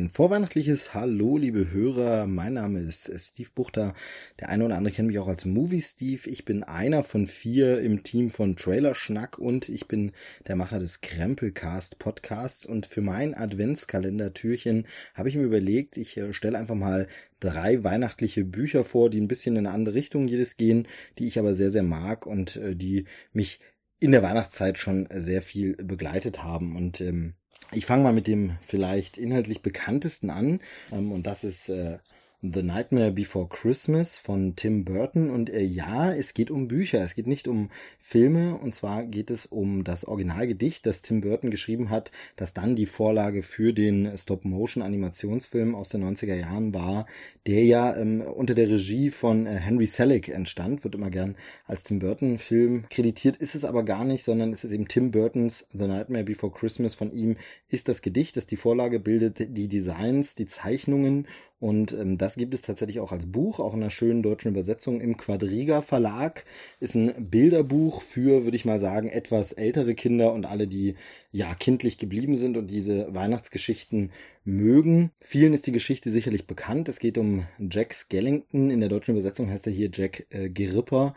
Ein vorweihnachtliches Hallo, liebe Hörer. Mein Name ist Steve Buchter. Der eine oder andere kennt mich auch als Movie Steve. Ich bin einer von vier im Team von Trailer Schnack und ich bin der Macher des Krempelcast Podcasts. Und für mein Adventskalender-Türchen habe ich mir überlegt, ich äh, stelle einfach mal drei weihnachtliche Bücher vor, die ein bisschen in eine andere Richtung jedes gehen, die ich aber sehr, sehr mag und äh, die mich in der Weihnachtszeit schon sehr viel begleitet haben. Und ähm, ich fange mal mit dem vielleicht inhaltlich bekanntesten an. Ähm, und das ist äh, The Nightmare Before Christmas von Tim Burton. Und äh, ja, es geht um Bücher, es geht nicht um Filme. Und zwar geht es um das Originalgedicht, das Tim Burton geschrieben hat, das dann die Vorlage für den Stop-Motion-Animationsfilm aus den 90er Jahren war, der ja ähm, unter der Regie von äh, Henry Selick entstand. Wird immer gern als Tim Burton-Film kreditiert, ist es aber gar nicht, sondern es ist eben Tim Burtons The Nightmare Before Christmas. Von ihm ist das Gedicht, das die Vorlage bildet, die Designs, die Zeichnungen und ähm, das gibt es tatsächlich auch als Buch, auch in einer schönen deutschen Übersetzung im Quadriga Verlag. Ist ein Bilderbuch für, würde ich mal sagen, etwas ältere Kinder und alle, die ja kindlich geblieben sind und diese Weihnachtsgeschichten mögen. Vielen ist die Geschichte sicherlich bekannt. Es geht um Jack Skellington. In der deutschen Übersetzung heißt er hier Jack äh, Geripper.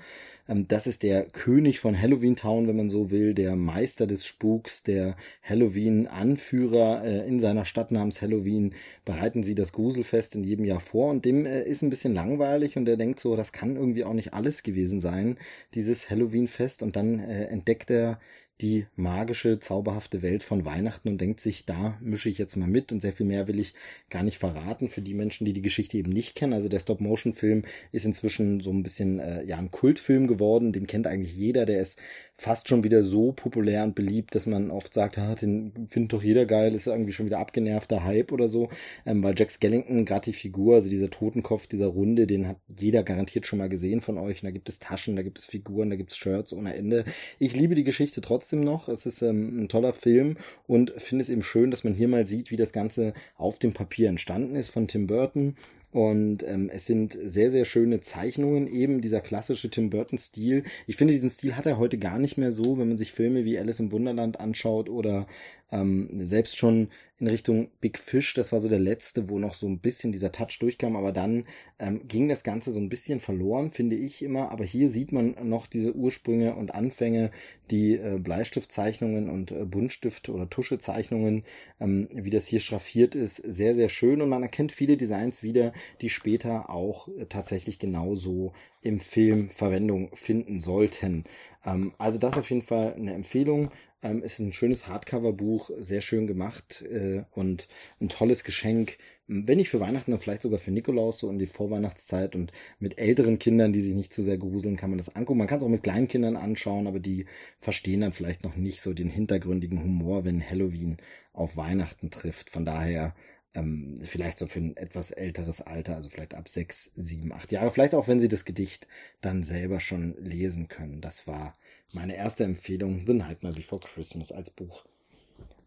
Ähm, das ist der König von Halloween Town, wenn man so will, der Meister des Spuks, der Halloween-Anführer äh, in seiner Stadt namens Halloween. Bereiten sie das Gruselfest in jedem Jahr vor und dem äh, ist ein bisschen langweilig und er denkt so, das kann irgendwie auch nicht alles gewesen sein, dieses Halloween-Fest. Und dann äh, entdeckt er die magische, zauberhafte Welt von Weihnachten und denkt sich, da mische ich jetzt mal mit und sehr viel mehr will ich gar nicht verraten für die Menschen, die die Geschichte eben nicht kennen. Also der Stop-Motion-Film ist inzwischen so ein bisschen äh, ja ein Kultfilm geworden, den kennt eigentlich jeder, der ist fast schon wieder so populär und beliebt, dass man oft sagt, ah, den findet doch jeder geil, ist irgendwie schon wieder abgenervter Hype oder so, ähm, weil Jack Skellington, gerade die Figur, also dieser Totenkopf, dieser Runde, den hat jeder garantiert schon mal gesehen von euch. Und da gibt es Taschen, da gibt es Figuren, da gibt es Shirts ohne Ende. Ich liebe die Geschichte trotzdem trotzdem noch. Es ist ähm, ein toller Film und finde es eben schön, dass man hier mal sieht, wie das Ganze auf dem Papier entstanden ist von Tim Burton. Und ähm, es sind sehr, sehr schöne Zeichnungen, eben dieser klassische Tim Burton-Stil. Ich finde, diesen Stil hat er heute gar nicht mehr so, wenn man sich Filme wie Alice im Wunderland anschaut oder ähm, selbst schon in Richtung Big Fish, das war so der letzte, wo noch so ein bisschen dieser Touch durchkam, aber dann ähm, ging das Ganze so ein bisschen verloren, finde ich immer. Aber hier sieht man noch diese Ursprünge und Anfänge, die äh, Bleistiftzeichnungen und äh, Buntstift- oder Tuschezeichnungen, ähm, wie das hier schraffiert ist, sehr, sehr schön. Und man erkennt viele Designs wieder, die später auch äh, tatsächlich genauso im Film Verwendung finden sollten. Ähm, also das auf jeden Fall eine Empfehlung. Ähm, ist ein schönes Hardcover-Buch, sehr schön gemacht äh, und ein tolles Geschenk. Wenn nicht für Weihnachten, dann vielleicht sogar für Nikolaus, so in die Vorweihnachtszeit und mit älteren Kindern, die sich nicht zu sehr gruseln, kann man das angucken. Man kann es auch mit kleinen Kindern anschauen, aber die verstehen dann vielleicht noch nicht so den hintergründigen Humor, wenn Halloween auf Weihnachten trifft. Von daher ähm, vielleicht so für ein etwas älteres Alter, also vielleicht ab sechs, sieben, acht Jahre, vielleicht auch wenn sie das Gedicht dann selber schon lesen können. Das war meine erste Empfehlung, The Nightmare Before Christmas als Buch.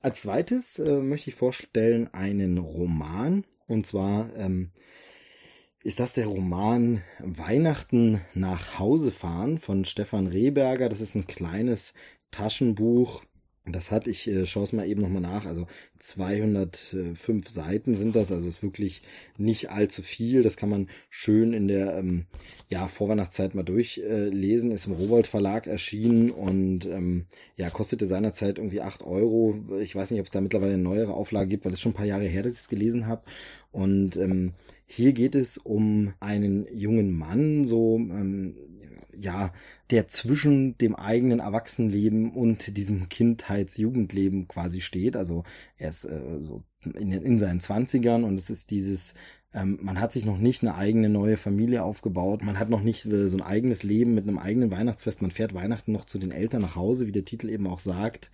Als zweites äh, möchte ich vorstellen einen Roman, und zwar ähm, ist das der Roman Weihnachten nach Hause fahren von Stefan Rehberger. Das ist ein kleines Taschenbuch das hat, ich äh, schaue es mal eben nochmal nach, also 205 Seiten sind das, also ist wirklich nicht allzu viel. Das kann man schön in der ähm, ja, Vorweihnachtszeit mal durchlesen. Äh, ist im Rowold Verlag erschienen und ähm, ja, kostete seinerzeit irgendwie 8 Euro. Ich weiß nicht, ob es da mittlerweile eine neuere Auflage gibt, weil es schon ein paar Jahre her, dass ich es gelesen habe. Und ähm, hier geht es um einen jungen Mann, so ähm, ja, der zwischen dem eigenen Erwachsenenleben und diesem Kindheits-Jugendleben quasi steht. Also er ist äh, so in, in seinen Zwanzigern und es ist dieses, ähm, man hat sich noch nicht eine eigene neue Familie aufgebaut, man hat noch nicht äh, so ein eigenes Leben mit einem eigenen Weihnachtsfest, man fährt Weihnachten noch zu den Eltern nach Hause, wie der Titel eben auch sagt,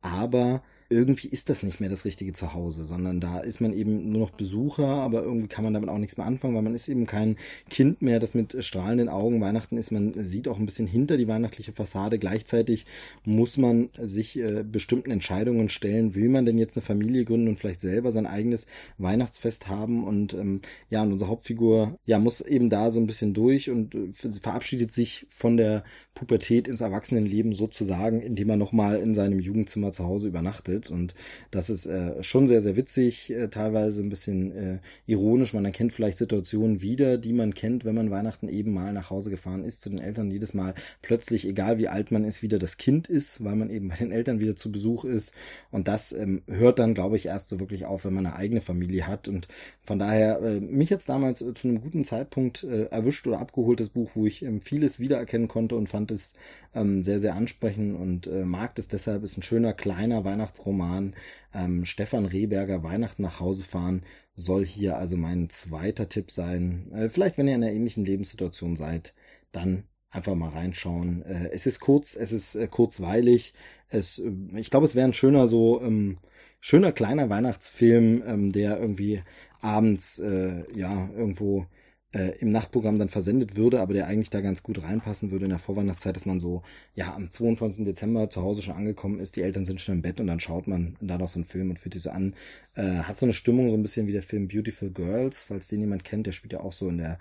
aber irgendwie ist das nicht mehr das richtige Zuhause, sondern da ist man eben nur noch Besucher, aber irgendwie kann man damit auch nichts mehr anfangen, weil man ist eben kein Kind mehr, das mit strahlenden Augen Weihnachten ist. Man sieht auch ein bisschen hinter die weihnachtliche Fassade. Gleichzeitig muss man sich äh, bestimmten Entscheidungen stellen. Will man denn jetzt eine Familie gründen und vielleicht selber sein eigenes Weihnachtsfest haben? Und ähm, ja, und unsere Hauptfigur ja muss eben da so ein bisschen durch und äh, verabschiedet sich von der Pubertät ins Erwachsenenleben sozusagen, indem er nochmal in seinem Jugendzimmer zu Hause übernachtet verwendet und das ist äh, schon sehr, sehr witzig, äh, teilweise ein bisschen äh, ironisch. Man erkennt vielleicht Situationen wieder, die man kennt, wenn man Weihnachten eben mal nach Hause gefahren ist zu den Eltern. Jedes Mal plötzlich, egal wie alt man ist, wieder das Kind ist, weil man eben bei den Eltern wieder zu Besuch ist. Und das ähm, hört dann, glaube ich, erst so wirklich auf, wenn man eine eigene Familie hat. Und von daher, äh, mich jetzt damals äh, zu einem guten Zeitpunkt äh, erwischt oder abgeholt, das Buch, wo ich ähm, vieles wiedererkennen konnte und fand es ähm, sehr, sehr ansprechend und äh, mag es deshalb. Ist ein schöner, kleiner Weihnachtsroman. Ähm, Stefan Rehberger, Weihnachten nach Hause fahren, soll hier also mein zweiter Tipp sein. Äh, vielleicht, wenn ihr in einer ähnlichen Lebenssituation seid, dann einfach mal reinschauen. Äh, es ist kurz, es ist äh, kurzweilig. Es, äh, ich glaube, es wäre ein schöner so ähm, schöner kleiner Weihnachtsfilm, ähm, der irgendwie abends äh, ja irgendwo äh, im Nachtprogramm dann versendet würde, aber der eigentlich da ganz gut reinpassen würde in der Vorweihnachtszeit, dass man so, ja, am 22. Dezember zu Hause schon angekommen ist, die Eltern sind schon im Bett und dann schaut man da noch so einen Film und fühlt sich so an. Äh, hat so eine Stimmung, so ein bisschen wie der Film Beautiful Girls, falls den jemand kennt, der spielt ja auch so in der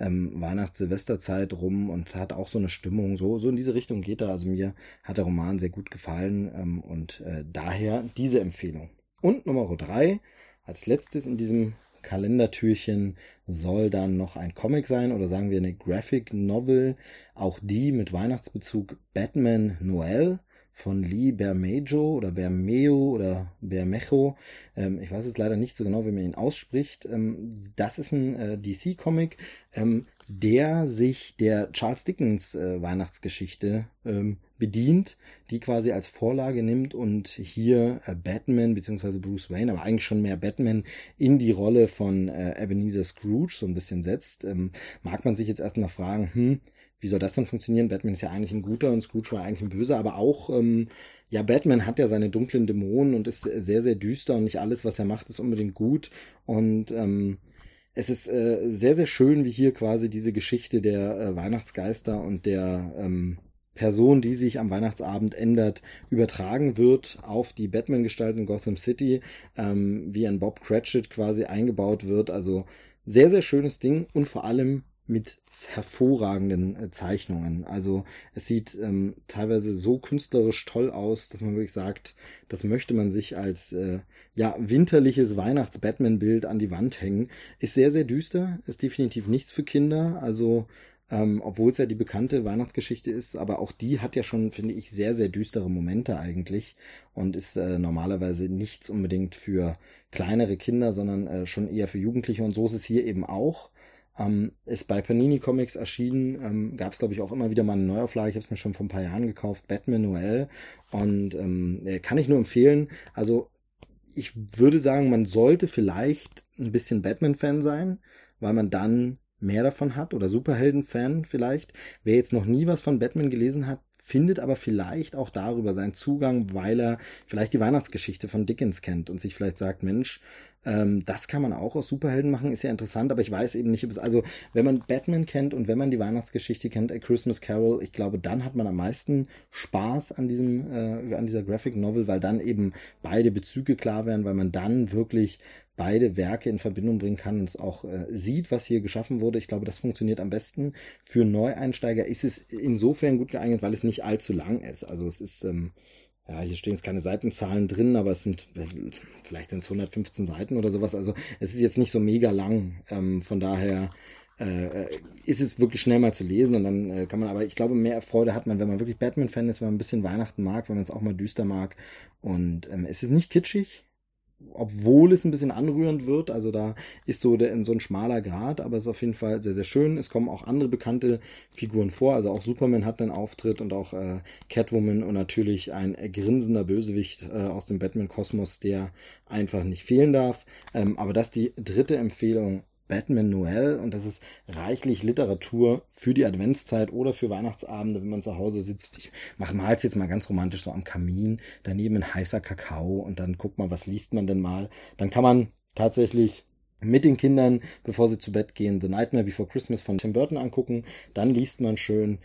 ähm, Weihnachts-Silvesterzeit rum und hat auch so eine Stimmung, so, so in diese Richtung geht er. Also mir hat der Roman sehr gut gefallen ähm, und äh, daher diese Empfehlung. Und Nummer drei, als letztes in diesem Kalendertürchen soll dann noch ein Comic sein oder sagen wir eine Graphic Novel, auch die mit Weihnachtsbezug Batman Noel von Lee Bermejo oder Bermeo oder Bermejo. Ähm, ich weiß jetzt leider nicht so genau, wie man ihn ausspricht. Ähm, das ist ein äh, DC-Comic, ähm, der sich der Charles Dickens äh, Weihnachtsgeschichte ähm, bedient, die quasi als Vorlage nimmt und hier äh, Batman bzw. Bruce Wayne, aber eigentlich schon mehr Batman in die Rolle von äh, Ebenezer Scrooge so ein bisschen setzt. Ähm, mag man sich jetzt erstmal fragen, hm, wie soll das dann funktionieren? Batman ist ja eigentlich ein guter und Scrooge war eigentlich ein böser, aber auch, ähm, ja, Batman hat ja seine dunklen Dämonen und ist sehr, sehr düster und nicht alles, was er macht, ist unbedingt gut. Und ähm, es ist äh, sehr, sehr schön, wie hier quasi diese Geschichte der äh, Weihnachtsgeister und der ähm, Person, die sich am Weihnachtsabend ändert, übertragen wird auf die Batman-Gestalt in Gotham City, ähm, wie ein Bob Cratchit quasi eingebaut wird. Also sehr, sehr schönes Ding und vor allem mit hervorragenden äh, Zeichnungen. Also es sieht ähm, teilweise so künstlerisch toll aus, dass man wirklich sagt, das möchte man sich als äh, ja winterliches Weihnachts-Batman-Bild an die Wand hängen. Ist sehr, sehr düster, ist definitiv nichts für Kinder. Also ähm, obwohl es ja die bekannte Weihnachtsgeschichte ist, aber auch die hat ja schon, finde ich, sehr, sehr düstere Momente eigentlich und ist äh, normalerweise nichts unbedingt für kleinere Kinder, sondern äh, schon eher für Jugendliche und so ist es hier eben auch. Ähm, ist bei Panini Comics erschienen, ähm, gab es glaube ich auch immer wieder mal eine Neuauflage, ich habe es mir schon vor ein paar Jahren gekauft, Batman Noel und ähm, äh, kann ich nur empfehlen. Also ich würde sagen, man sollte vielleicht ein bisschen Batman-Fan sein, weil man dann mehr davon hat oder Superhelden-Fan vielleicht. Wer jetzt noch nie was von Batman gelesen hat, findet aber vielleicht auch darüber seinen Zugang, weil er vielleicht die Weihnachtsgeschichte von Dickens kennt und sich vielleicht sagt, Mensch, ähm, das kann man auch aus Superhelden machen, ist ja interessant, aber ich weiß eben nicht, ob es, also wenn man Batman kennt und wenn man die Weihnachtsgeschichte kennt, A Christmas Carol, ich glaube, dann hat man am meisten Spaß an diesem, äh, an dieser Graphic Novel, weil dann eben beide Bezüge klar werden, weil man dann wirklich beide Werke in Verbindung bringen kann und es auch äh, sieht, was hier geschaffen wurde. Ich glaube, das funktioniert am besten. Für Neueinsteiger ist es insofern gut geeignet, weil es nicht allzu lang ist. Also es ist, ähm, ja, hier stehen jetzt keine Seitenzahlen drin, aber es sind, vielleicht sind es 115 Seiten oder sowas. Also es ist jetzt nicht so mega lang. Ähm, von daher äh, ist es wirklich schnell mal zu lesen und dann äh, kann man, aber ich glaube, mehr Freude hat man, wenn man wirklich Batman-Fan ist, wenn man ein bisschen Weihnachten mag, wenn man es auch mal düster mag. Und ähm, es ist nicht kitschig, obwohl es ein bisschen anrührend wird. Also da ist so, der, so ein schmaler Grad, aber es ist auf jeden Fall sehr, sehr schön. Es kommen auch andere bekannte Figuren vor. Also auch Superman hat einen Auftritt und auch äh, Catwoman und natürlich ein grinsender Bösewicht äh, aus dem Batman-Kosmos, der einfach nicht fehlen darf. Ähm, aber das ist die dritte Empfehlung Batman Noel und das ist reichlich Literatur für die Adventszeit oder für Weihnachtsabende, wenn man zu Hause sitzt. Ich mache mal jetzt mal ganz romantisch so am Kamin, daneben ein heißer Kakao und dann guckt man, was liest man denn mal. Dann kann man tatsächlich mit den Kindern, bevor sie zu Bett gehen, The Nightmare Before Christmas von Tim Burton angucken. Dann liest man schön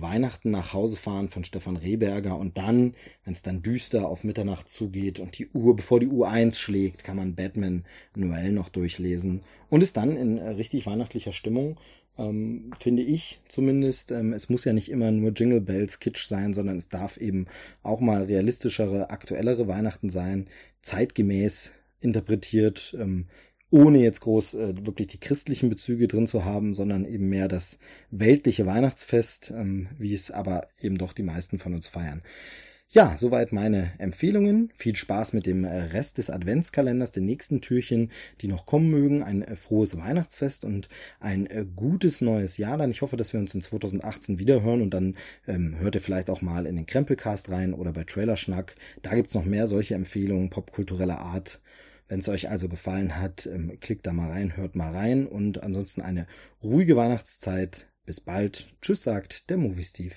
Weihnachten nach Hause fahren von Stefan Rehberger und dann, wenn es dann düster auf Mitternacht zugeht und die Uhr, bevor die Uhr eins schlägt, kann man Batman Noel noch durchlesen und ist dann in äh, richtig weihnachtlicher Stimmung. Ähm, finde ich zumindest. Ähm, es muss ja nicht immer nur Jingle Bells Kitsch sein, sondern es darf eben auch mal realistischere, aktuellere Weihnachten sein, zeitgemäß interpretiert, ähm, ohne jetzt groß äh, wirklich die christlichen Bezüge drin zu haben, sondern eben mehr das weltliche Weihnachtsfest, ähm, wie es aber eben doch die meisten von uns feiern. Ja, soweit meine Empfehlungen. Viel Spaß mit dem äh, Rest des Adventskalenders, den nächsten Türchen, die noch kommen mögen. Ein äh, frohes Weihnachtsfest und ein äh, gutes neues Jahr dann. Ich hoffe, dass wir uns in 2018 wiederhören und dann ähm, hört ihr vielleicht auch mal in den Krempelcast rein oder bei Trailerschnack. Da gibt's noch mehr solche Empfehlungen popkultureller Art. Wenn es euch also gefallen hat, ähm, klickt da mal rein, hört mal rein und ansonsten eine ruhige Weihnachtszeit. Bis bald. Tschüss, sagt der Movie Steve.